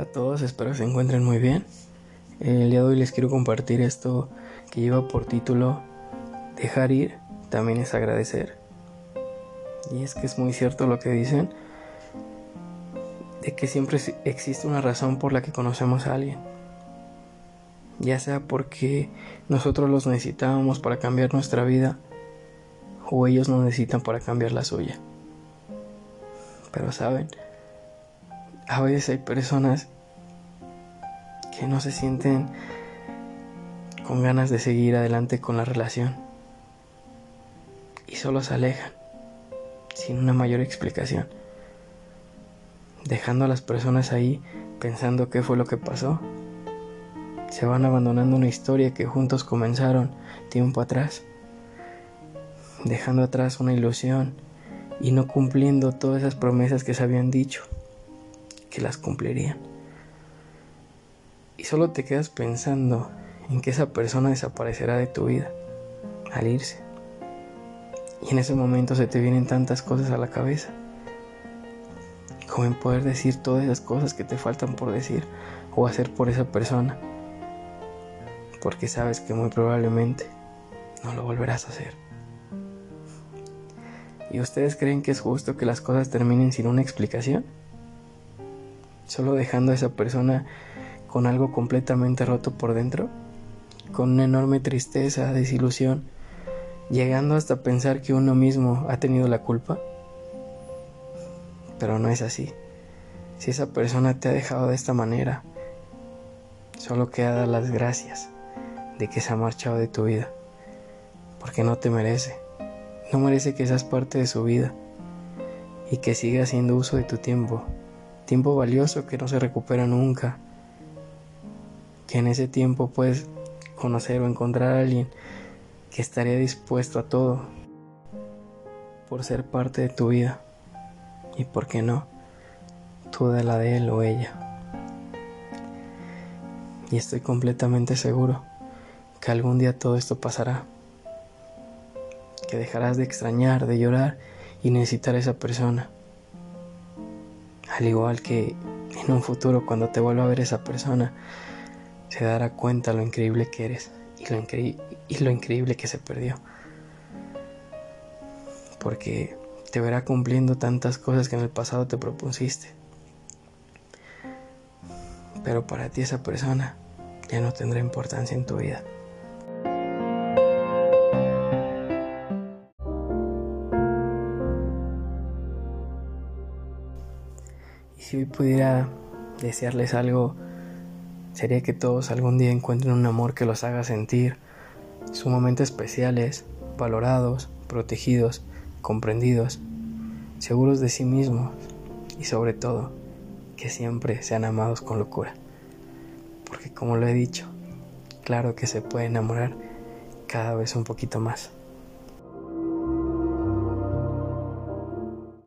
A todos, espero que se encuentren muy bien. El día de hoy les quiero compartir esto que lleva por título Dejar ir también es agradecer. Y es que es muy cierto lo que dicen, de que siempre existe una razón por la que conocemos a alguien. Ya sea porque nosotros los necesitábamos para cambiar nuestra vida o ellos nos necesitan para cambiar la suya. Pero saben, a veces hay personas que no se sienten con ganas de seguir adelante con la relación y solo se alejan sin una mayor explicación, dejando a las personas ahí pensando qué fue lo que pasó. Se van abandonando una historia que juntos comenzaron tiempo atrás, dejando atrás una ilusión y no cumpliendo todas esas promesas que se habían dicho que las cumplirían. Y solo te quedas pensando en que esa persona desaparecerá de tu vida al irse. Y en ese momento se te vienen tantas cosas a la cabeza. Como en poder decir todas esas cosas que te faltan por decir o hacer por esa persona. Porque sabes que muy probablemente no lo volverás a hacer. ¿Y ustedes creen que es justo que las cosas terminen sin una explicación? solo dejando a esa persona con algo completamente roto por dentro, con una enorme tristeza, desilusión, llegando hasta pensar que uno mismo ha tenido la culpa. Pero no es así. Si esa persona te ha dejado de esta manera, solo queda dar las gracias de que se ha marchado de tu vida, porque no te merece, no merece que seas parte de su vida y que siga haciendo uso de tu tiempo tiempo valioso que no se recupera nunca, que en ese tiempo puedes conocer o encontrar a alguien que estaría dispuesto a todo por ser parte de tu vida. Y por qué no, tú de la de él o ella. Y estoy completamente seguro que algún día todo esto pasará, que dejarás de extrañar, de llorar y necesitar a esa persona. Al igual que en un futuro cuando te vuelva a ver esa persona, se dará cuenta lo increíble que eres y lo, increíble que se perdió. Porque te verá cumpliendo tantas cosas que en el pasado te propusiste. Pero para ti esa persona ya no tendrá importancia en tu vida. Y si hoy pudiera desearles algo, sería que todos algún día encuentren un amor que los haga sentir sumamente especiales, valorados, protegidos, comprendidos, seguros de sí mismos y sobre todo que siempre sean amados con locura. Porque como lo he dicho, claro que se puede enamorar cada vez un poquito más.